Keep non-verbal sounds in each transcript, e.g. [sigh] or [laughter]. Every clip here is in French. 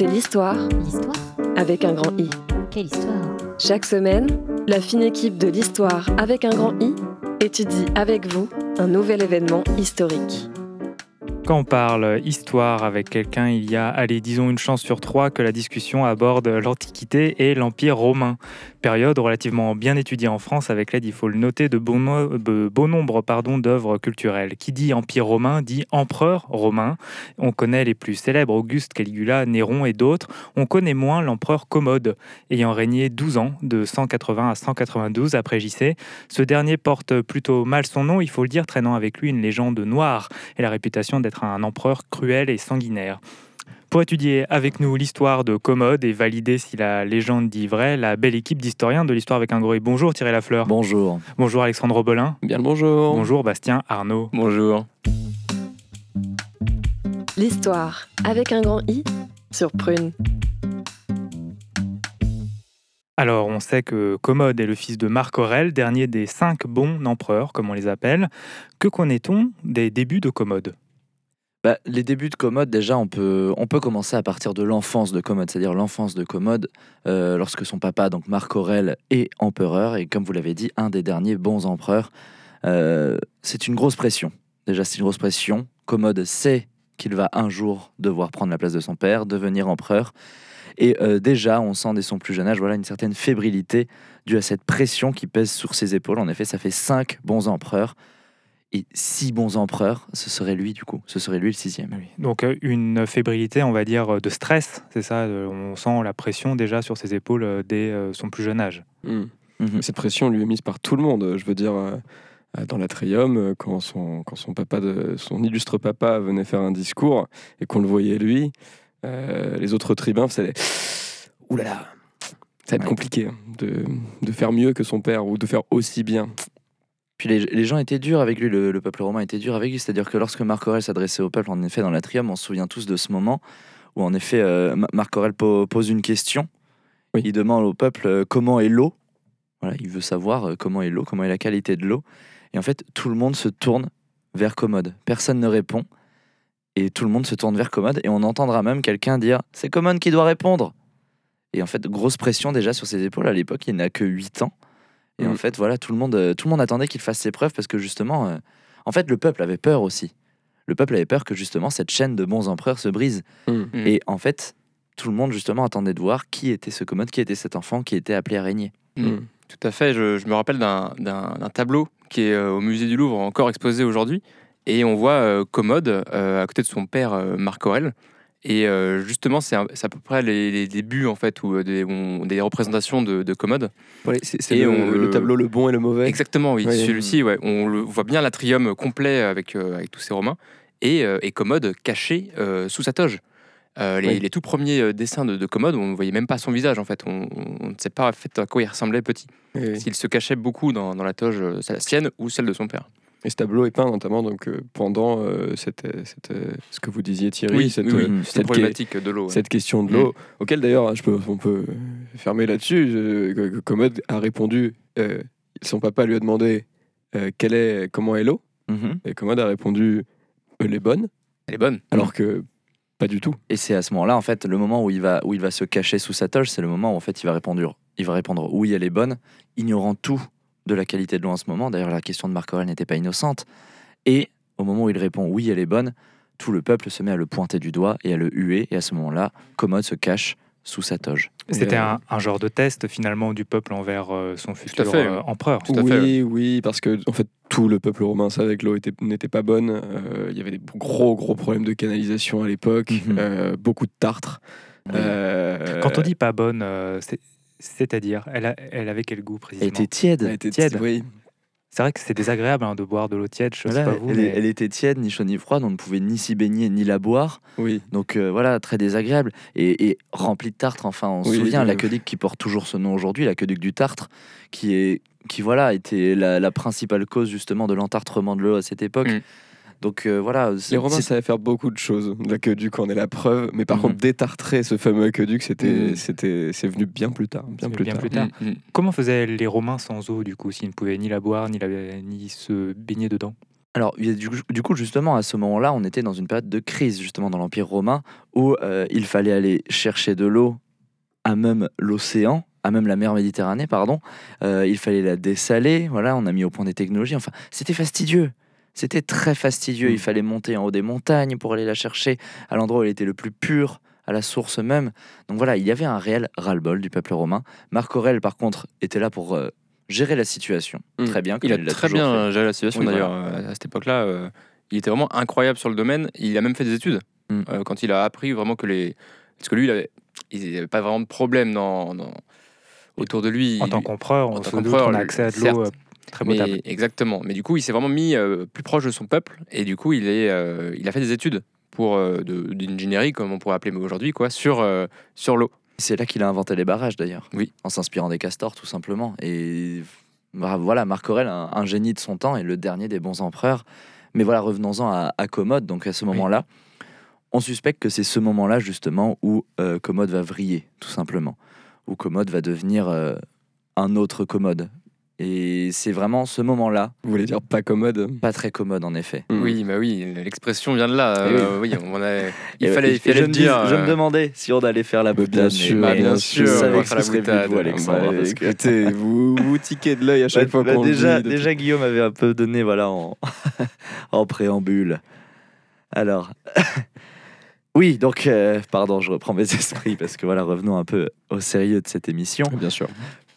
C'est l'histoire L'histoire avec un grand I. Quelle histoire Chaque semaine, la fine équipe de l'histoire avec un grand I étudie avec vous un nouvel événement historique. Quand on parle histoire avec quelqu'un, il y a, allez, disons une chance sur trois que la discussion aborde l'Antiquité et l'Empire romain, période relativement bien étudiée en France avec l'aide, il faut le noter, de bon, no- de nombre d'œuvres culturelles. Qui dit Empire romain dit empereur romain. On connaît les plus célèbres, Auguste, Caligula, Néron et d'autres. On connaît moins l'empereur Commode, ayant régné 12 ans, de 180 à 192 après JC. Ce dernier porte plutôt mal son nom, il faut le dire, traînant avec lui une légende noire et la réputation d'être un empereur cruel et sanguinaire. Pour étudier avec nous l'histoire de Commode et valider si la légende dit vrai, la belle équipe d'historiens de l'histoire avec un gros I. Bonjour Thierry Lafleur. Bonjour. Bonjour Alexandre Robelin. Bien le bonjour. Bonjour Bastien Arnaud. Bonjour. L'histoire avec un grand I sur Prune. Alors, on sait que Commode est le fils de Marc Aurèle, dernier des cinq bons empereurs, comme on les appelle. Que connaît-on des débuts de Commode? Bah, les débuts de Commode, déjà, on peut, on peut commencer à partir de l'enfance de Commode, c'est-à-dire l'enfance de Commode, euh, lorsque son papa, donc Marc Aurèle, est empereur, et comme vous l'avez dit, un des derniers bons empereurs. Euh, c'est une grosse pression. Déjà, c'est une grosse pression. Commode sait qu'il va un jour devoir prendre la place de son père, devenir empereur. Et euh, déjà, on sent dès son plus jeune âge voilà, une certaine fébrilité due à cette pression qui pèse sur ses épaules. En effet, ça fait cinq bons empereurs. Et six bons empereurs, ce serait lui du coup. Ce serait lui le sixième. Oui. Donc, euh, une fébrilité, on va dire, de stress, c'est ça euh, On sent la pression déjà sur ses épaules euh, dès euh, son plus jeune âge. Hmm. Mhm. Cette pression lui est mise par tout le monde. Je veux dire, euh, euh, dans l'atrium, euh, quand son, quand son papa, de, son illustre papa venait faire un discours et qu'on le voyait lui, euh, les autres tribuns faisaient Ouh là là, ça va être Ouais. compliqué hein, de, de faire mieux que son père ou de faire aussi bien. Puis les, les gens étaient durs avec lui, le, le peuple romain était dur avec lui. C'est-à-dire que lorsque Marc Aurèle s'adressait au peuple, en effet, dans l'atrium, on se souvient tous de ce moment où, en effet, euh, Ma- Marc Aurèle po- pose une question. Oui. Il demande au peuple euh, comment est l'eau? Voilà, il veut savoir euh, comment est l'eau, comment est la qualité de l'eau. Et en fait, tout le monde se tourne vers Commode. Personne ne répond. Et tout le monde se tourne vers Commode. Et on entendra même quelqu'un dire C'est Commode qui doit répondre. Et en fait, grosse pression déjà sur ses épaules. À l'époque, il n'a que 8 ans. Et en Mhm. fait, voilà, tout le monde, euh, tout le monde attendait qu'il fasse ses preuves parce que justement, euh, en fait, le peuple avait peur aussi. Le peuple avait peur que justement cette chaîne de bons empereurs se brise. Hmm. Mm. Et en fait, tout le monde justement attendait de voir qui était ce commode, qui était cet enfant qui était appelé à régner. Tout à fait. Je, je me rappelle d'un- tableau qui est euh, au musée du Louvre, encore exposé aujourd'hui. Et on voit euh, Commode euh, à côté de son père euh, Marc Aurèle. Et euh, justement, c'est à peu près les, les débuts en fait, où, euh, des, on- des représentations de, de Commode. Ouais, c'est le, on le le- tableau le bon et le mauvais. Exactement, oui. Celui-ci, ouais, on le voit bien l'atrium complet avec, euh, avec tous ces Romains et, euh, et Commode caché sous sa toge. Les, Oui. les tout premiers dessins de, de Commode, on ne voyait même pas son visage en fait. On, on ne sait pas en fait, à quoi il ressemblait petit. Qu'il se cachait beaucoup dans, dans la toge, la sienne ou celle de son père. Et ce tableau est peint notamment donc, euh, pendant euh, cette, euh, cette, euh, ce que vous disiez Thierry, cette, oui, oui. Cette cette, problématique de l'eau. ouais. cette question de l'eau, auquel d'ailleurs je peux, on peut fermer là-dessus. Commode a répondu, son papa lui a demandé quelle est, comment est l'eau, Mhm. et Commode a répondu elle est bonne, Elle est bonne. alors que pas du tout. Et c'est à ce moment-là, en fait, le moment où il va, où il va se cacher sous sa toge, c'est le moment où en fait il va répondre, il va répondre oui, elle est bonne, ignorant tout de la qualité de l'eau en ce moment. D'ailleurs, la question de Marc Aurèle n'était pas innocente. Et au moment où il répond oui, elle est bonne, tout le peuple se met à le pointer du doigt et à le huer. Et à ce moment-là, Commode se cache sous sa toge. C'était euh, un, un genre de test finalement du peuple envers euh, son futur fait, euh, oui. empereur. Tout à oui, fait, oui, parce que en fait tout le peuple romain savait que l'eau était- n'était pas bonne. Euh, Il y avait des gros gros problèmes de canalisation à l'époque, Mhm. euh, beaucoup de tartres. Euh, Quand on dit pas bonne, euh, c'est- c'est-à-dire, elle, a- elle avait quel goût Elle précisément était tiède, elle était tiède. oui. C'est vrai que c'est désagréable hein, de boire de l'eau tiède, je Voilà, sais pas vous. elle, mais- elle était tiède, ni chaude ni froide, on ne pouvait ni s'y baigner ni la boire. Oui, Donc euh, voilà, très désagréable. Et, et remplie de tartre, enfin, on se Oui, souvient, de- l'aqueduc qui porte toujours ce nom aujourd'hui, l'aqueduc du Tartre, qui, est, qui voilà, était la, la principale cause justement de l'entartrement de l'eau à cette époque. Mm. Donc euh, voilà, c'est- les Romains savaient faire beaucoup de choses. L'aqueduc en est la preuve, mais par Mhm. contre détartrer ce fameux aqueduc, c'était, Mhm. c'était, c'est venu bien plus tard, bien plus bien tard. plus tard. Mm, mm. Comment faisaient les Romains sans eau du coup, s'ils ne pouvaient ni la boire ni, la, ni se baigner dedans? Alors, du coup, justement, à ce moment-là, on était dans une période de crise, justement, dans l'Empire romain, où euh, il fallait aller chercher de l'eau à même l'océan, à même la mer Méditerranée, pardon. Euh, il fallait la dessaler, voilà, on a mis au point des technologies. Enfin, c'était fastidieux. C'était très fastidieux. Mm. Il fallait monter en haut des montagnes pour aller la chercher à l'endroit où elle était le plus pur, à la source même. Donc voilà, il y avait un réel ras-le-bol du peuple romain. Marc Aurèle, par contre, était là pour euh, gérer la situation. Mm. Très bien. comme Il a l'a très toujours fait. bien géré la situation Oui, d'ailleurs euh, à cette époque-là. euh, il était vraiment incroyable sur le domaine. Il a même fait des études Mm. Euh, quand il a appris vraiment que les. Parce que lui, il avait, il avait pas vraiment de problème dans, dans- autour de lui. En Il- tant qu'empereur, en on tant se doute qu'empereur, qu'on a accès à de certes. l'eau euh, très potable. mais, exactement. Mais du coup, il s'est vraiment mis euh, plus proche de son peuple et du coup, il, est, euh, il a fait des études pour euh, d'ingénierie, comme on pourrait appeler aujourd'hui, quoi, sur, sur l'eau. C'est là qu'il a inventé les barrages d'ailleurs. Oui. En s'inspirant des castors tout simplement. Et bah, voilà, Marc Aurèle, un, un génie de son temps et le dernier des bons empereurs. Mais voilà, revenons-en à, à Commode. Donc à ce moment-là, on suspecte que c'est ce moment-là justement où Commode va vriller, tout simplement. Où Commode va devenir un autre Commode. Et c'est vraiment ce moment-là, Vous voulez dire pas commode? Pas très commode en effet. Mm. Oui, bah oui, l'expression vient de là. Eh oui. Euh, oui, on a- [laughs] il Et- fallait, et il fallait je le me dire. dis- je euh, me demandais si on allait faire la Bah, boutade. bien sûr, mais, bien je sûr, on savais va que faire ce la serait venu de vous. Alexandre. Bah, parce que- écoutez, [laughs] vous, vous tiquez de l'œil à chaque Bah, fois bah, qu'on le déjà, dit déjà, Guillaume avait un peu donné voilà, en, [laughs] en préambule. Alors, oui, donc, euh, pardon, je reprends mes esprits parce que voilà, revenons un peu au sérieux de cette émission. Bien sûr.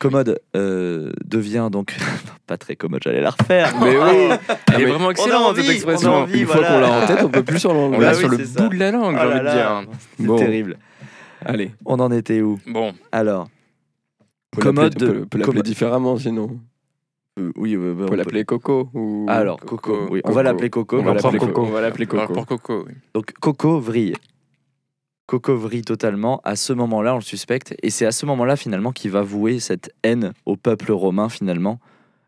Commode euh, devient donc [laughs] pas très commode, j'allais la refaire. [laughs] Mais oui, Elle est vraiment excellente cette expression. envie. une fois qu'on l'a en tête, on peut plus sur On l'a [laughs] Bah sur oui, le c'est ça. bout de la langue, Oh j'ai envie de dire. c'est Bon. terrible. Allez, On en était où? Bon, Alors, on peut Commode l'appeler- on peut- de- on peut l'appeler différemment sinon. euh, oui, euh, bah, On on peut l'appeler Coco ou... Alors, Coco. Coco, oui, on Coco. va l'appeler Coco. On va l'appeler Coco. On va l'appeler Coco. pour Coco, oui. Donc Coco vrille. Coco vrille totalement. À ce moment-là, on le suspecte. Et c'est à ce moment-là, finalement, qu'il va vouer cette haine au peuple romain, finalement,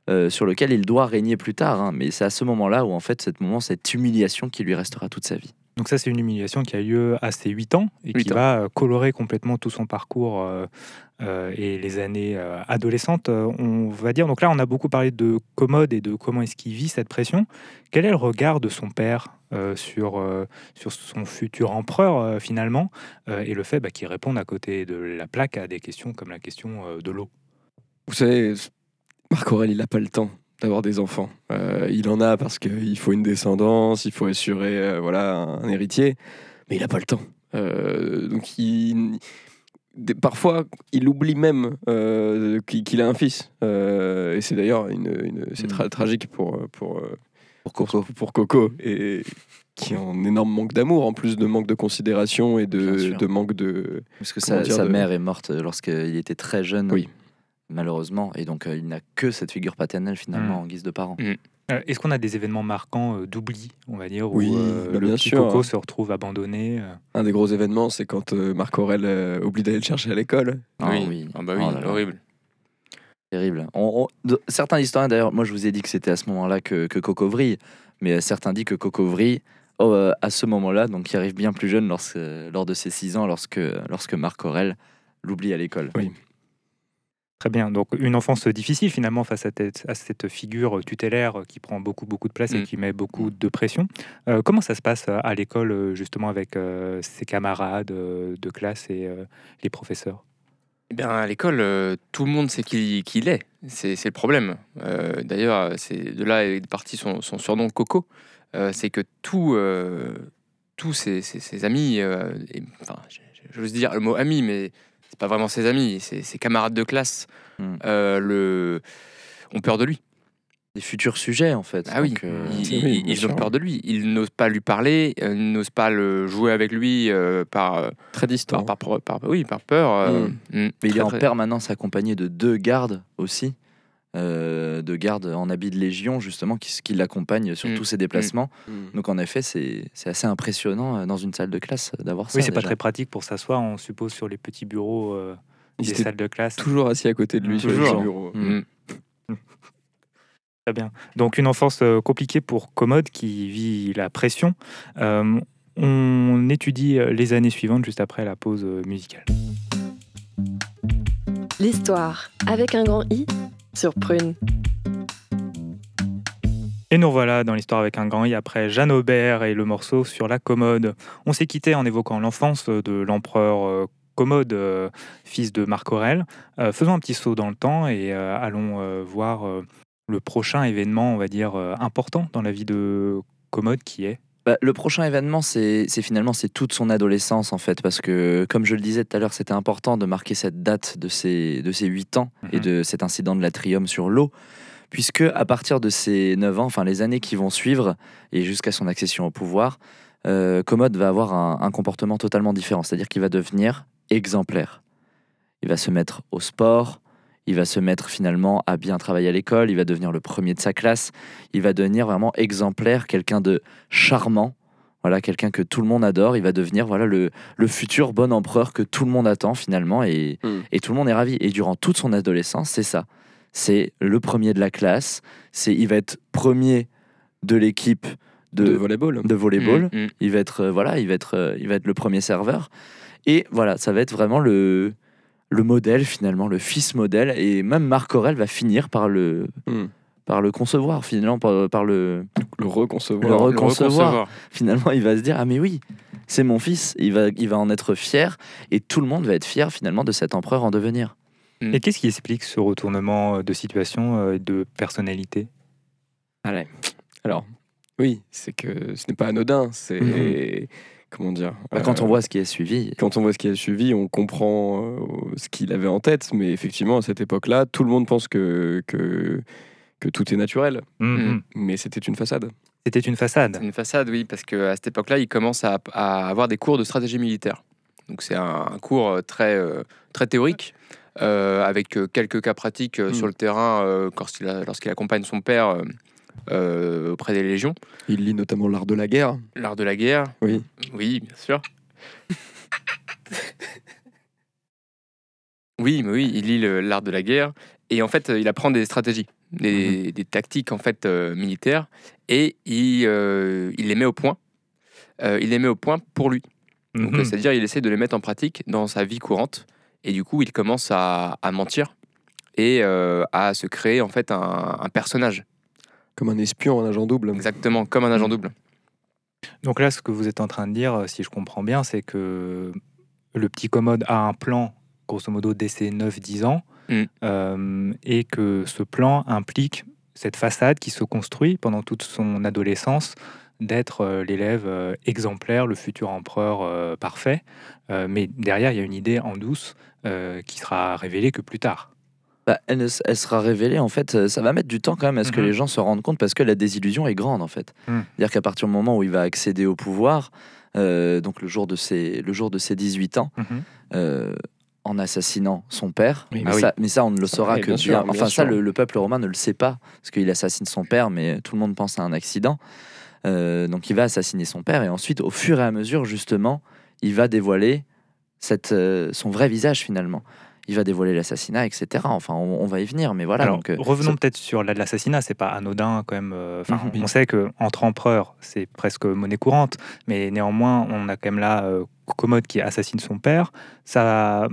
euh, sur lequel il doit régner plus tard. hein. Mais c'est à ce moment-là où, en fait, cette moment, cette humiliation qui lui restera toute sa vie. Donc ça, c'est une humiliation qui a lieu à ses 8 ans et qui ans. va euh, colorer complètement tout son parcours euh, euh, et les années euh, adolescentes, on va dire. Donc là, on a beaucoup parlé de Commode et de comment est-ce qu'il vit cette pression. Quel est le regard de son père sur, sur son futur empereur, finalement, et le fait bah, qu'il réponde à côté de la plaque à des questions comme la question de l'eau? Vous savez, Marc Aurèle, il n'a pas le temps d'avoir des enfants. Euh, il en a parce qu'il faut une descendance, il faut assurer euh, voilà, un héritier, mais il n'a pas le temps. Euh, donc il, parfois, il oublie même qu'il a un fils. Et c'est d'ailleurs une, une- c'est tra- tragique pour, pour, Pour Coco. pour Coco, et qui est en énorme manque d'amour, en plus de manque de considération et de, de manque de... Parce que sa, dire, sa de- mère est morte lorsqu'il était très jeune. Oui. Malheureusement. Et donc, euh, il n'a que cette figure paternelle, finalement, Mm. en guise de parent. Euh, Est-ce qu'on a des événements marquants euh, d'oubli, on va dire, Oui, où euh, bah, le bien petit sûr. Coco se retrouve abandonné euh, Un des gros événements, c'est quand euh, Marc Aurèle euh, oublie d'aller le chercher à l'école. Ah oui. oui. Ah bah oui, Oh là là. horrible. Terrible. On- on- de- certains historiens, d'ailleurs, moi je vous ai dit que c'était à ce moment-là que, que Coco vrille, mais euh, certains disent que Coco vrille oh, euh, à ce moment-là, donc il arrive bien plus jeune lorsque, lors de ses 6 ans, lorsque, lorsque Marc Aurèle l'oublie à l'école. Très bien. Donc, une enfance difficile finalement face à, cette figure tutélaire qui prend beaucoup, beaucoup de place et Mm. qui met beaucoup de pression. Euh, comment ça se passe euh, à l'école, euh, justement, avec euh, ses camarades euh, de classe et les professeurs? Eh bien, à l'école, tout le monde sait qui, il est. C'est le problème. D'ailleurs, c'est de là est parti son, son surnom Coco. C'est que tout, tous ses, ses- ses amis, et- enfin, j'ose dire le mot ami, mais c'est pas vraiment ses amis, c'est ses camarades de classe, Mm. euh, le, ont peur de lui. Des futurs sujets, en fait. Ah oui, euh, ils, oui, ils- bien ils ont peur de lui. Ils n'osent pas lui parler, euh, ils n'osent pas le jouer avec lui euh, par, Très distant. par, par, par- oui, par peur. euh, mm, mais il est en permanence accompagné de deux gardes aussi. Euh, de gardes en habit de légion justement qui, qui l'accompagnent sur Mm. tous ses déplacements Mm. donc en effet c'est assez impressionnant euh, dans une salle de classe euh, d'avoir ça Oui, c'est pas très pratique pour s'asseoir, on suppose, sur les petits bureaux euh, des salles de classe. toujours assis à côté de lui sur Toujours. le bureau. Mm. Mm. Très bien. Donc une enfance euh, compliquée pour Commode qui vit la pression. Euh, on étudie les années suivantes juste après la pause musicale. L'histoire avec un grand I sur. Et nous voilà dans l'histoire avec un grand I après Jeanne Aubert et le morceau sur la commode. On s'est quitté en évoquant l'enfance de l'empereur euh, Commode, euh, fils de Marc Aurèle. Euh, faisons un petit saut dans le temps et allons voir le prochain événement, on va dire, important dans la vie de Commode qui est. Bah, le prochain événement, c'est finalement c'est toute son adolescence en fait, parce que comme je le disais tout à l'heure, c'était important de marquer cette date de ses, de ses 8 ans et Mhm. de cet incident de l'atrium sur l'eau, puisque à partir de ses 9 ans, enfin les années qui vont suivre, et jusqu'à son accession au pouvoir, euh, Commode va avoir un, un comportement totalement différent, c'est-à-dire qu'il va devenir exemplaire. Il va se mettre au sport, il va se mettre finalement à bien travailler à l'école, il va devenir le premier de sa classe, il va devenir vraiment exemplaire, quelqu'un de charmant, voilà, quelqu'un que tout le monde adore, il va devenir voilà le, le futur bon empereur que tout le monde attend finalement et, Hmm. et tout le monde est ravi. Et durant toute son adolescence, c'est ça. C'est le premier de la classe, c'est il va être premier de l'équipe De, de, volleyball. de volleyball, Mm, mm. il va être euh, voilà, il va être euh, il va être le premier serveur et voilà, ça va être vraiment le le modèle finalement, le fils modèle et même Marc Aurèle va finir par le Hmm. par le concevoir finalement par, par le Le reconcevoir. Le Le reconcevoir. finalement il va se dire ah mais oui c'est mon fils il va il va en être fier et tout le monde va être fier finalement de cet empereur en devenir Mm. Et qu'est-ce qui explique ce retournement de situation euh, et de personnalité? Allez. Alors, oui, c'est que ce n'est pas anodin. C'est. Mhm. Comment dire Bah, quand euh, on voit ce qui est suivi Quand on voit ce qui a suivi, on comprend euh, ce qu'il avait en tête, mais effectivement, à cette époque-là, tout le monde pense que, que, que tout est naturel, Mhm. mais c'était une façade. C'était une façade. C'est une façade, oui, parce qu'à cette époque-là, il commence à, à avoir des cours de stratégie militaire. Donc c'est un, un cours euh, très, euh, très théorique, euh, avec euh, quelques cas pratiques euh, Mm. sur le terrain euh, lorsqu'il accompagne son père euh, auprès des légions. Il lit notamment l'art de la guerre. L'art de la guerre, Oui. oui, bien sûr. [laughs] oui, mais oui, il lit l'art de la guerre et en fait, euh, il apprend des stratégies, des, des tactiques en fait euh, militaires et il, euh, il les met au point. Euh, il les met au point pour lui. Donc, Mhm. c'est-à-dire, il essaie de les mettre en pratique dans sa vie courante. Et du coup, il commence à, à mentir et euh, à se créer en fait un, un personnage, Comme un espion, un agent double. exactement comme un agent double. Donc là, ce que vous êtes en train de dire, si je comprends bien, c'est que le petit commode a un plan, grosso modo, dès ses 9-10 ans, Mm. euh, et que ce plan implique cette façade qui se construit pendant toute son adolescence d'être euh, l'élève euh, exemplaire, le futur empereur euh, parfait. Euh, mais derrière, il y a une idée en douce euh, qui sera révélée que plus tard. Bah, elle, sera révélée en fait ça va mettre du temps quand même à ce que Mhm. les gens se rendent compte parce que la désillusion est grande en fait Mhm. c'est-à-dire qu'à partir du moment où il va accéder au pouvoir euh, donc le jour de ses le jour de ses 18 ans euh, en assassinant son père. Oui, mais, ah oui. ça, mais ça, on ne le saura Oui, que bien bien. sûr, bien enfin, ça, le, le peuple romain ne le sait pas, parce qu'il assassine son père, mais tout le monde pense à un accident. Euh, donc, il va assassiner son père, et ensuite, au fur et à mesure, justement, il va dévoiler cette, euh, son vrai visage, finalement. Il va dévoiler l'assassinat, etc. Enfin, on, on va y venir, mais voilà. Alors, donc, euh, revenons ça- peut-être sur la- l'assassinat. C'est pas anodin quand même. euh, Mhm. on sait que entre empereurs, c'est presque monnaie courante, mais néanmoins, on a quand même là euh, Commode qui assassine son père. Ça,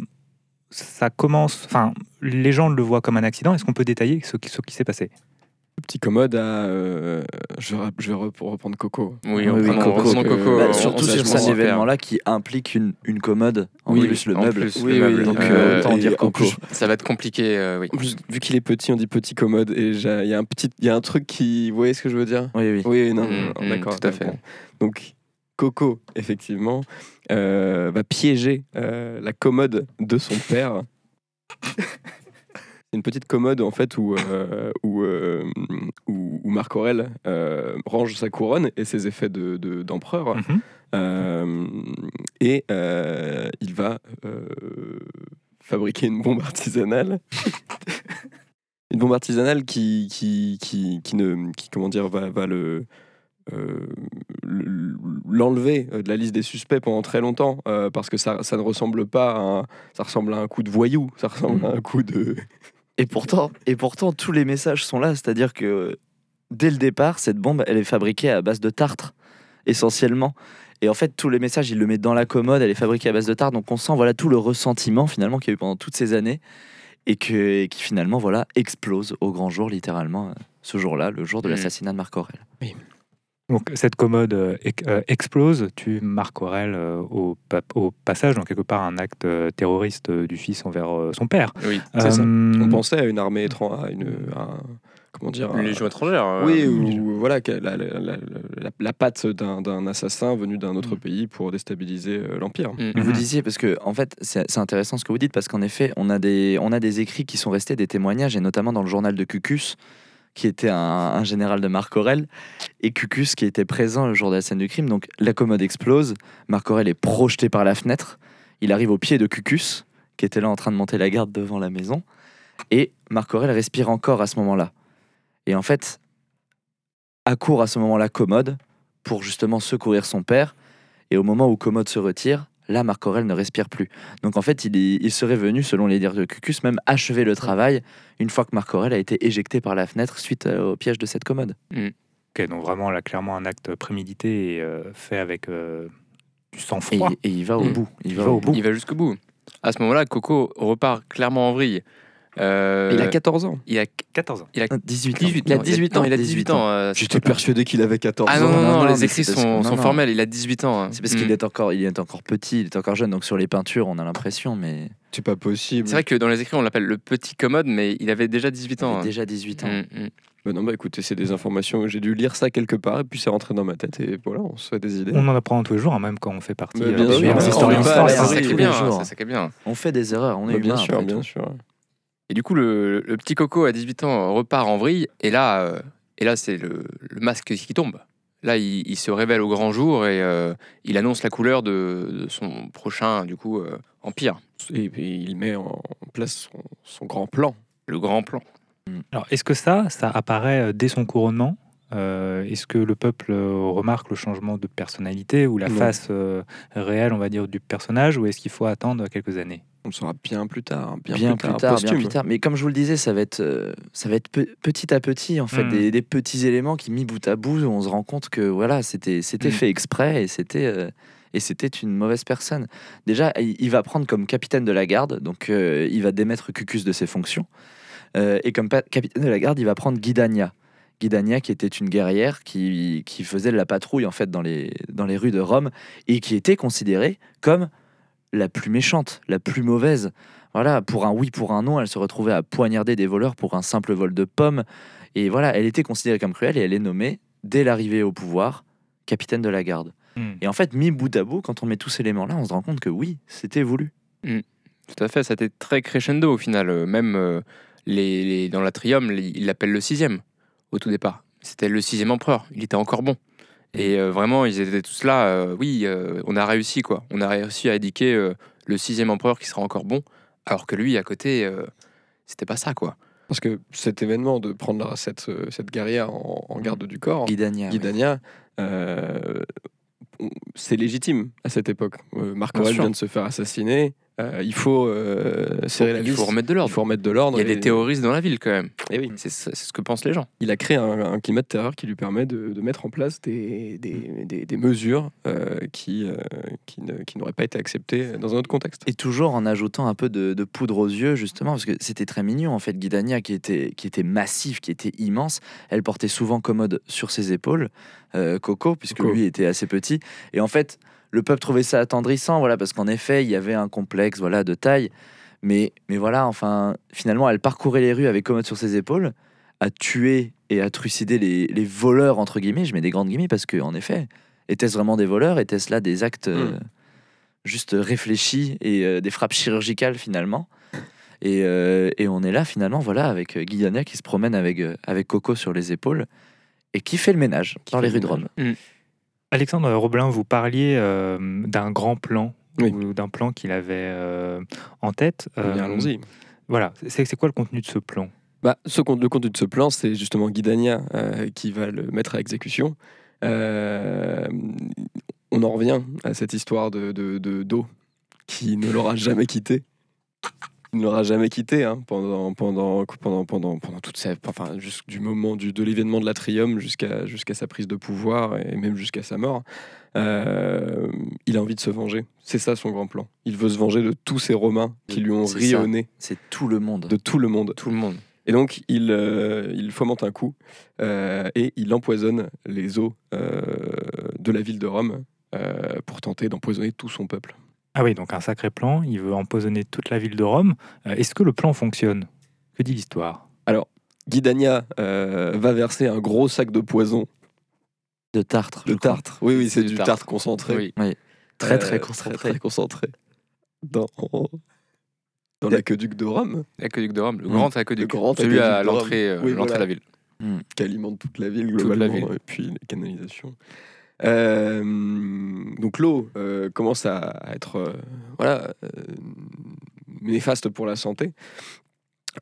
ça commence. Enfin, les gens le voient comme un accident. Est-ce qu'on peut détailler ce qui, ce qui s'est passé? Petit commode a. euh, je, vais- je vais rep- reprendre Coco. Oui, Oui, oui, reprenons- Coco, Coco, bah, surtout on sur cet événement-là qui implique une, une commode, en Oui, plus le en meuble. plus, Oui, le oui, meuble. donc, Euh, euh, autant dire Coco. plus, ça va être compliqué, euh, oui. En plus, vu qu'il est petit, on dit petit commode. Et il y a un petit, il y a un truc qui. Vous voyez ce que je veux dire? Oui, oui. Oui, non, Mm, non, mm, d'accord. tout à fait. bon. Donc, Coco, effectivement, euh, va piéger euh, la commode de son père. [laughs] C'est une petite commode, en fait, où, euh, où, euh, où, où Marc Aurèle euh, range sa couronne et ses effets de- de- d'empereur. Mhm. Et il va fabriquer une bombe artisanale. [laughs] une bombe artisanale qui, qui, qui, qui ne, qui, comment dire, va, va le, euh, le- l'enlever de la liste des suspects pendant très longtemps euh, parce que ça, ça ne ressemble pas à un, ça ressemble à un coup de voyou, ça ressemble à un coup de. Et pourtant, et pourtant, tous les messages sont là. C'est-à-dire que dès le départ, cette bombe, elle est fabriquée à base de tartre, essentiellement. Et en fait, tous les messages, il le met dans la commode, elle est fabriquée à base de tartre. Donc on sent voilà tout le ressentiment finalement qu'il y a eu pendant toutes ces années et que, et qui finalement voilà explose au grand jour, littéralement. ce jour-là, le jour de Mm. l'assassinat de Marc Aurèle. Donc cette commode euh, euh, explose, tue Marc Aurèle euh, au, pa- au passage, dans quelque part un acte euh, terroriste du fils envers euh, son père. Oui, C'est ça. Euh, On pensait à une armée étrangère, à une, à un- comment dire, une un- légion étrangère. Oui, ou voilà, la, la- la- la- la patte d'un assassin venu d'un autre Mm. pays pour déstabiliser euh, l'Empire. mm. Vous disiez, parce que en fait, c'est c'est intéressant ce que vous dites, parce qu'en effet, on a, des, on a des écrits qui sont restés, des témoignages, et notamment dans le journal de Cucus, qui était un, général de Marc Aurèle, et Cucus qui était présent le jour de la scène du crime. Donc la commode explose, Marc Aurèle est projeté par la fenêtre, il arrive au pied de Cucus, qui était là en train de monter la garde devant la maison, et Marc Aurèle respire encore à ce moment-là. Et en fait, accourt à ce moment-là Commode pour justement secourir son père, et au moment où Commode se retire, là, Marc Aurèle ne respire plus. Donc en fait, il, est- il serait venu, selon les dires de Cucus, même achever le travail une fois que Marc Aurèle a été éjecté par la fenêtre suite euh, au piège de cette commode. ok, donc vraiment là, clairement un acte prémédité et euh, fait avec euh, du Et, sang-froid. et il va au Mm. bout. Il va va au au bout. Il va jusqu'au bout. À ce moment-là, Coco repart clairement en vrille. Euh, Il a 14 ans. il a 14 ans. Ah, 18 ans. 18, il a Non, 18 ans. Il a 18 ans. euh, J'étais persuadé qu'il avait 14 Ah ans. non, non, Non, non, non, les écrits sont, formels. Il a 18 ans. hein. C'est parce qu'il Mm. est encore, il est encore petit, il est encore jeune. Donc sur les peintures, on a l'impression, mais C'est pas possible. C'est vrai que dans les écrits, on l'appelle le petit commode, mais il avait déjà 18 il ans. a hein. déjà 18 ans. Mm, mm. Bah non, bah écoutez, c'est des informations. J'ai dû lire ça quelque part et puis c'est rentré dans ma tête et voilà, on se fait des idées. On en apprend tous les jours, hein, même quand on fait partie euh, bien des sûr, meilleurs historiens c'est ça qui est bien. On fait des erreurs, on est Bah, bien humain, sûr, bien sûr. Et du coup, le, le petit Coco à 18 ans repart en vrille, et là, euh, et là c'est le, le masque qui tombe. Là, il, il se révèle au grand jour et euh, il annonce la couleur de, de son prochain, du coup, euh, empire, Et puis il met en place son, son grand plan. le grand plan. Alors, est-ce que ça, ça apparaît dès son couronnement Euh, Est-ce que le peuple remarque le changement de personnalité ou la Non. face euh, réelle, on va dire, du personnage, ou est-ce qu'il faut attendre quelques années? On le saura bien plus tard. Bien, bien plus tard, bien plus tard. Mais comme je vous le disais, ça va être, euh, ça va être pe- petit à petit, en fait, Mm. des, des petits éléments qui mis bout à bout, on se rend compte que voilà, c'était, c'était Mm. fait exprès et c'était, euh, et c'était une mauvaise personne. Déjà, il, va prendre comme capitaine de la garde, donc euh, il va démettre Cucus de ses fonctions, Euh, et comme capitaine de la garde, il va prendre Guidania. Guidania, qui était une guerrière qui, qui faisait de la patrouille en fait dans les, dans les rues de Rome et qui était considérée comme la plus méchante, la plus mauvaise. Voilà, pour un oui, pour un non, elle se retrouvait à poignarder des voleurs pour un simple vol de pommes. Et voilà, elle était considérée comme cruelle et elle est nommée, dès l'arrivée au pouvoir, capitaine de la garde. Hmm. Et en fait, mis bout à bout, quand on met tous ces éléments-là, on se rend compte que oui, c'était voulu. Tout à fait, ça a été très crescendo au final. Euh, Même euh, les, les- dans l'atrium, les- ils l'appellent le sixième au tout départ. C'était le sixième empereur, il était encore bon. Et euh, vraiment, ils étaient tous là, euh, oui, euh, on a réussi quoi. On a réussi à édiquer euh, le sixième empereur qui sera encore bon, alors que lui, à côté, euh, c'était pas ça quoi. Parce que cet événement de prendre cette, euh, cette guerrière en, en garde du corps, Guidania. oui. Guidania, euh, c'est légitime à cette époque. Euh, Marc Bien Aurèle sûr. vient de se faire assassiner. Euh, il faut euh, serrer la il vis. faut remettre de il l'ordre. faut remettre de l'ordre. Il y a et- des terroristes dans la ville quand même. et oui. C'est ce que pensent les gens. Il a créé un, un climat de terreur qui lui permet de, de mettre en place des, des, des- des mesures euh, qui, euh, qui, n'auraient pas été acceptées dans un autre contexte. Et toujours en ajoutant un peu de, de poudre aux yeux, justement, parce que c'était très mignon, en fait. Guidania, qui était, qui était massif, qui était immense, elle portait souvent commode sur ses épaules, euh, Coco, puisque Coco. lui était assez petit. Et en fait, le peuple trouvait ça attendrissant, voilà, parce qu'en effet, il y avait un complexe, voilà, de taille. Mais, mais voilà, enfin, finalement, elle parcourait les rues avec commode sur ses épaules, à tuer et à trucider les, les voleurs, entre guillemets. Je mets des grandes guillemets, parce que, en effet, étaient-ce vraiment des voleurs? Étaient-ce là des actes euh, juste réfléchis et euh, des frappes chirurgicales, finalement? Et, euh, et on est là finalement, voilà, avec Guidania qui se promène avec, avec Coco sur les épaules et qui fait le ménage Qui dans les le rues de Rome. Alexandre Roblin, vous parliez euh, d'un grand plan, Oui. ou d'un plan qu'il avait euh, en tête. Eh bien, Euh, Allons-y. Voilà, c'est quoi le contenu de ce plan? Bah, ce le contenu de ce plan, c'est justement Guidania qui va le mettre à exécution. On en revient à cette histoire de de- de- d'eau qui ne l'aura jamais quitté. Il ne l'aura jamais quitté hein, pendant, pendant, pendant, pendant, pendant toute sa, enfin, du moment du, de l'événement de l'Atrium jusqu'à jusqu'à sa prise de pouvoir et même jusqu'à sa mort. Euh, il a envie de se venger. C'est ça son grand plan. Il veut se venger de tous ces Romains qui lui ont ri au nez, C'est tout le monde. de tout le monde. Tout le monde. Et donc, il, euh, il fomente un coup euh, et il empoisonne les eaux euh, de la ville de Rome euh, pour tenter d'empoisonner tout son peuple. Ah oui, donc un sacré plan. Il veut empoisonner toute la ville de Rome. Euh, Est-ce que le plan fonctionne? Que dit l'histoire? Guidania euh, va verser un gros sac de poison De tartre. de tartre. Oui, oui, c'est du du tartre, tartre. concentré. Oui. Très, Euh, très concentré. Très, très concentré. Dans, dans l'aqueduc de Rome, L'aqueduc de Rome, le Mm. grand aqueduc, Le grand celui à aqueduc de Rome. l'entrée euh, Oui, l'entrée voilà. de la ville. qui alimente toute la ville Toute la globalement, ville. et puis les canalisations. Euh, donc l'eau euh, commence à à être euh, voilà, euh, néfaste pour la santé.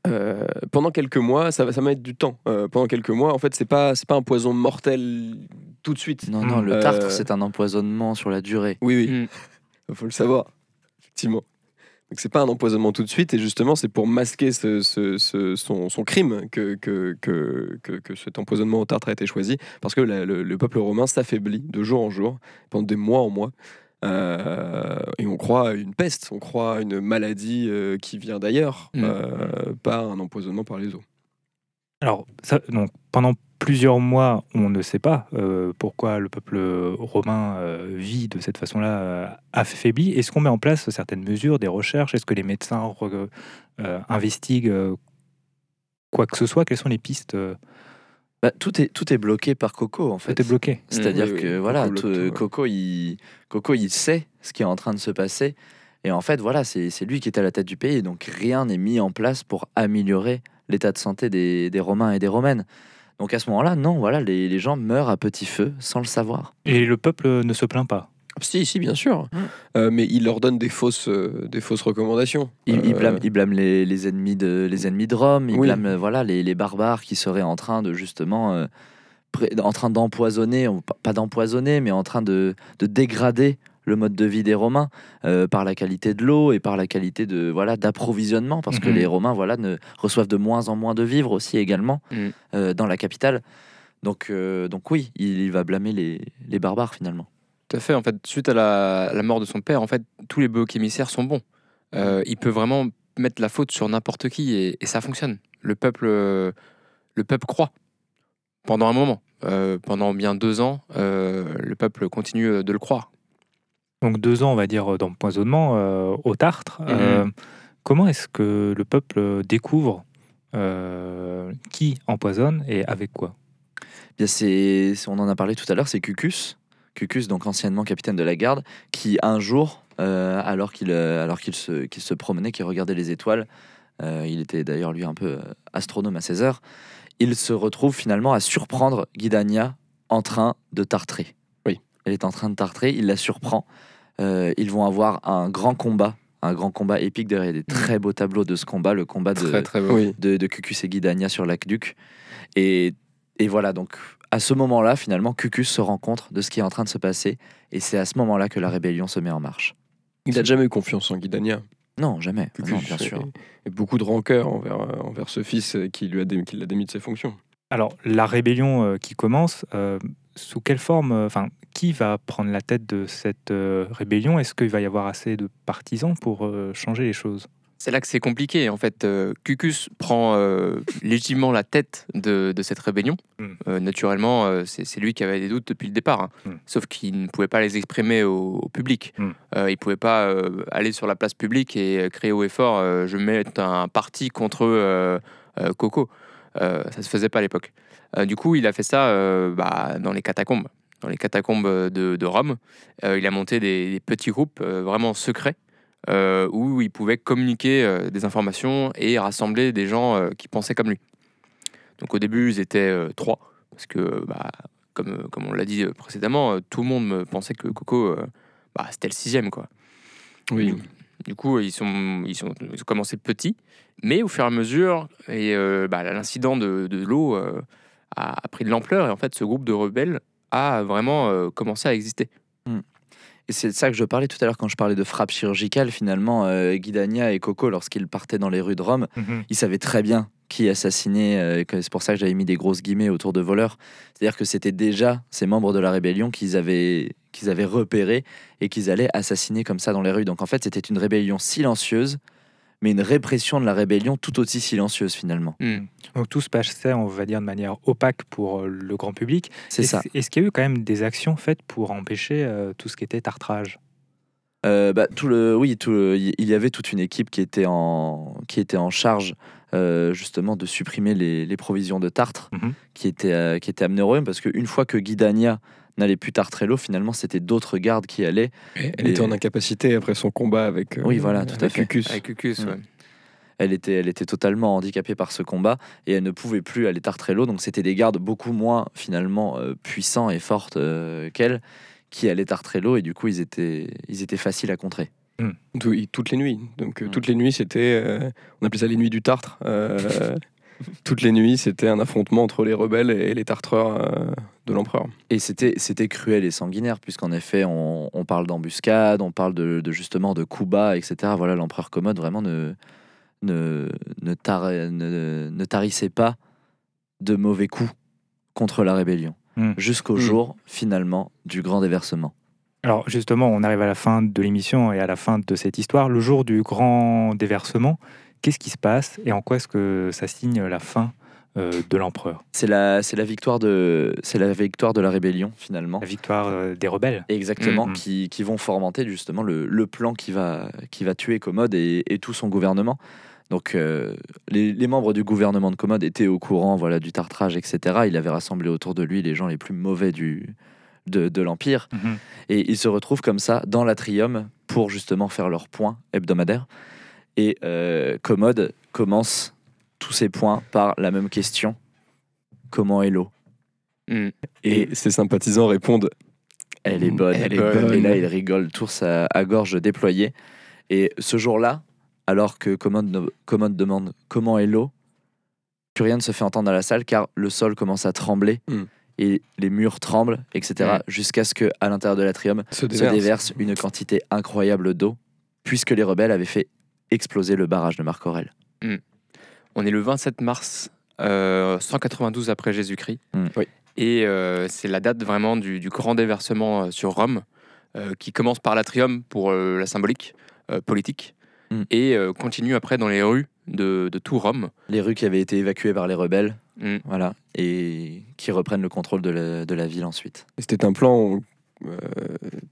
Euh, pendant quelques mois, ça va, ça va mettre du temps. Euh, pendant quelques mois, en fait, c'est pas c'est pas un poison mortel tout de suite. Non, non, le Euh, tartre, c'est un empoisonnement sur la durée. Oui, oui, Mm. il faut le savoir, effectivement. C'est pas un empoisonnement tout de suite, et justement c'est pour masquer ce- ce- ce- son, son crime que, que, que, que, cet empoisonnement au tartre a été choisi, parce que la- le, le peuple romain s'affaiblit de jour en jour, pendant des mois en mois, euh, et on croit à une peste, on croit à une maladie euh, qui vient d'ailleurs, Mm. euh, pas un empoisonnement par les eaux. Alors, ça, donc, pendant plusieurs mois, on ne sait pas euh, pourquoi le peuple romain euh, vit de cette façon-là euh, affaibli. Est-ce qu'on met en place certaines mesures, des recherches? Est-ce que les médecins re- euh, investiguent quoi que ce soit? Quelles sont les pistes Bah, tout, est, tout est bloqué par Coco, en fait. Tout est bloqué. C'est-à-dire Oui, oui, que Coco voilà, bloque tout- tout, ouais. Coco, il, Coco, il sait ce qui est en train de se passer. Et en fait, voilà, c'est c'est lui qui est à la tête du pays. Donc rien n'est mis en place pour améliorer l'état de santé des, des Romains et des Romaines. Donc à ce moment-là, non, voilà, les, les gens meurent à petit feu sans le savoir. Et le peuple ne se plaint pas. Si, si, bien sûr. Mm. Euh, mais il leur donne des fausses, euh, des fausses recommandations. Il, il Euh, blâme, il blâme les, les ennemis de, les ennemis de Rome, il Oui. blâme euh, voilà, les, les barbares qui seraient en train de justement, euh, en train d'empoisonner, pas d'empoisonner, mais en train de, de dégrader le mode de vie des Romains euh, par la qualité de l'eau et par la qualité de voilà d'approvisionnement, parce que Mhm. les Romains voilà ne reçoivent de moins en moins de vivres aussi également Mhm. euh, dans la capitale. Donc, euh, donc oui, il, il va blâmer les, les barbares finalement. Tout à fait. En fait, suite à la, mort de son père, en fait, tous les boucs émissaires sont bons. Il peut vraiment mettre la faute sur n'importe qui et, et ça fonctionne. Le peuple, le peuple croit pendant un moment. Euh, pendant bien deux ans, euh, le peuple continue de le croire. Donc deux ans, on va dire, d'empoisonnement euh, au tartre. Euh, comment est-ce que le peuple découvre euh, qui empoisonne et avec quoi? Bien, c'est, on en a parlé tout à l'heure, c'est Cucus. Cucus, donc anciennement capitaine de la garde, qui un jour, euh, alors qu'il euh, alors qu'il se, qu'il se promenait, qu'il regardait les étoiles, euh, il était d'ailleurs lui un peu euh, astronome à ses heures, il se retrouve finalement à surprendre Guidania en train de tartrer. Oui. Elle est en train de tartrer, il la surprend. Euh, ils vont avoir un grand combat, un grand combat épique. D'ailleurs, il y a des très beaux tableaux de ce combat, le combat de, Très très beau. Oui. de, de Cucus et Guidania sur l'aqueduc. Et, et voilà, donc à ce moment-là, finalement, Cucus se rend compte de ce qui est en train de se passer. Et c'est à ce moment-là que la rébellion se met en marche. Il n'a jamais eu confiance en Guidania. Non, jamais. Cucus Non, bien et- sûr. Et beaucoup de rancœur envers, euh, envers ce fils qui lui a dé- qui l'a démis de ses fonctions. Alors, la rébellion euh, qui commence, euh, sous quelle forme euh, qui va prendre la tête de cette euh, rébellion? Est-ce qu'il va y avoir assez de partisans pour euh, changer les choses? C'est là que c'est compliqué. En fait, euh, Cucus prend euh, légitimement la tête de, de cette rébellion. Mm. Euh, naturellement, euh, c'est lui qui avait des doutes depuis le départ. hein. Mm. Sauf qu'il ne pouvait pas les exprimer au, au public. Mm. Euh, il ne pouvait pas aller sur la place publique et crier haut et fort euh, Je mets un parti contre Coco. Ça se faisait pas à l'époque. Du coup, il a fait ça bah, dans les catacombes. Dans les catacombes de, de Rome. Euh, il a monté des, des petits groupes euh, vraiment secrets euh, où il pouvait communiquer euh, des informations et rassembler des gens euh, qui pensaient comme lui. Donc au début, ils étaient euh, trois, parce que, bah, comme, euh, comme on l'a dit euh, précédemment, euh, tout le monde pensait que Coco, euh, bah, c'était le sixième. Quoi. Oui. Du coup, ils, sont, ils, sont, ils ont commencé petits, mais au fur et à mesure, et, euh, bah, l'incident de, de l'eau euh, a, a pris de l'ampleur, et en fait, ce groupe de rebelles a vraiment euh, commencé à exister. Et c'est de ça que je parlais tout à l'heure quand je parlais de frappe chirurgicale. Finalement, euh, Guidania et Coco, lorsqu'ils partaient dans les rues de Rome, ils savaient très bien qui assassinait. euh, c'est pour ça que j'avais mis des grosses guillemets autour de voleurs. C'est-à-dire que c'était déjà ces membres de la rébellion qu'ils avaient, qu'ils avaient repérés et qu'ils allaient assassiner comme ça dans les rues. Donc en fait, c'était une rébellion silencieuse, mais une répression de la rébellion tout aussi silencieuse finalement. Hmm. Donc tout se passait, on va dire, de manière opaque pour euh, le grand public. C'est Est-ce- ça. Est-ce qu'il y a eu quand même des actions faites pour empêcher euh, tout ce qui était tartrage? Euh, bah, tout le, oui, tout le- il y avait toute une équipe qui était en, qui était en charge euh, justement de supprimer les, les provisions de tartre Mhm. qui étaient, euh, qui étaient amenées au royaume parce qu'une fois que Guidania n'allait plus tartrer l'eau, finalement c'était d'autres gardes qui allaient. Et Elle Et- était en incapacité après son combat avec. euh, Oui, voilà, tout à fait. Cucus. Avec Cucus, ouais. Elle était, elle était totalement handicapée par ce combat et elle ne pouvait plus aller tartrer l'eau. Donc c'était des gardes beaucoup moins finalement euh, puissants et fortes euh, qu'elle qui allaient tartrer l'eau et du coup ils étaient, ils étaient faciles à contrer. Il- toutes les nuits. Donc euh, Mm. toutes les nuits, c'était, euh, on appelait ça les nuits du Tartre. Euh, [laughs] [laughs] toutes les nuits, c'était un affrontement entre les rebelles et les Tartreurs euh, de l'empereur. Et c'était, c'était cruel et sanguinaire, puisqu'en effet, on, on parle d'embuscade, on parle de, de justement de coups bas, etc. Voilà, l'empereur Commode vraiment ne, ne, ne, tar- ne, ne tarissait pas de mauvais coups contre la rébellion, Hmm. jusqu'au Hmm. jour, finalement, du grand déversement. Alors justement, on arrive à la fin de l'émission et à la fin de cette histoire. Le jour du grand déversement, qu'est-ce qui se passe et en quoi est-ce que ça signe la fin euh, de l'empereur? C'est la, c'est la victoire de, c'est la victoire de la rébellion, finalement. La victoire euh, des rebelles Exactement, Mhm. qui, qui vont fomenter justement le, le plan qui va, qui va tuer Commode et, et tout son gouvernement. Donc euh, les, les membres du gouvernement de Commode étaient au courant voilà, du tartrage, etc. Il avait rassemblé autour de lui les gens les plus mauvais du, de, de l'Empire. Mhm. Et ils se retrouvent comme ça dans l'atrium pour justement faire leur point hebdomadaire. Et euh, Commode commence tous ses points par la même question. Comment est l'eau Hmm. Et ses sympathisants répondent Elle est bonne. Elle est bonne. Et là, il rigole tous à, à gorge déployée. Et ce jour-là, alors que Commode, Commode demande comment est l'eau, plus rien ne se fait entendre dans la salle car le sol commence à trembler Mm. et les murs tremblent, etc. Mm. Jusqu'à ce que, à l'intérieur de l'atrium, se se déverse. déverse une quantité incroyable d'eau, puisque les rebelles avaient fait exploser le barrage de Marc Aurèle. On est le 27 mars euh, 192 après Jésus-Christ. Mm. Oui. Et euh, c'est la date vraiment du, du grand déversement euh, sur Rome, euh, qui commence par l'atrium pour euh, la symbolique euh, politique, Mm. et euh, continue après dans les rues de, de tout Rome. Les rues qui avaient été évacuées par les rebelles, voilà, et qui reprennent le contrôle de la, de la ville ensuite. C'était un plan euh,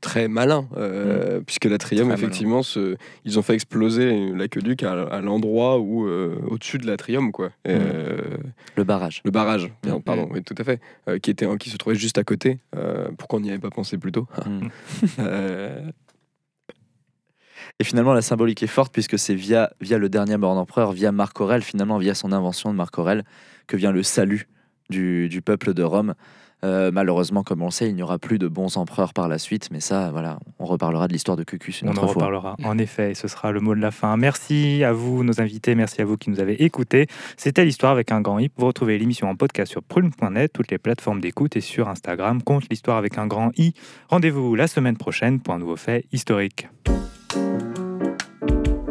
très malin, euh, puisque l'atrium, effectivement, se- ils ont fait exploser l'aqueduc à, à l'endroit où, euh, au-dessus de l'atrium, quoi. Mm. euh, Le barrage. le barrage, bien, Mm. pardon, oui, tout à fait, qui, était, qui se trouvait juste à côté. Pourquoi on n'y avait pas pensé plus tôt Mm. [laughs] [laughs] Et finalement, la symbolique est forte puisque c'est via, via le dernier mort d'empereur, via Marc Aurèle, finalement, via son invention de Marc Aurèle, que vient le salut du, du peuple de Rome. Euh, malheureusement, comme on le sait, il n'y aura plus de bons empereurs par la suite, mais ça, voilà, on reparlera de l'histoire de Cucus une On autre en fois. reparlera en effet, et ce sera le mot de la fin. Merci à vous, nos invités, merci à vous qui nous avez écoutés. C'était l'histoire avec un grand i. Vous retrouvez l'émission en podcast sur prune.net, toutes les plateformes d'écoute et sur Instagram. Compte l'histoire avec un grand i. Rendez-vous la semaine prochaine pour un nouveau fait historique.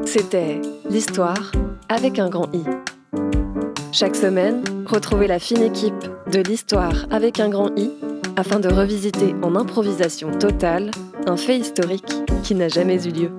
C'était l'histoire avec un grand I. Chaque semaine, retrouvez la fine équipe de l'histoire avec un grand I afin de revisiter en improvisation totale un fait historique qui n'a jamais eu lieu.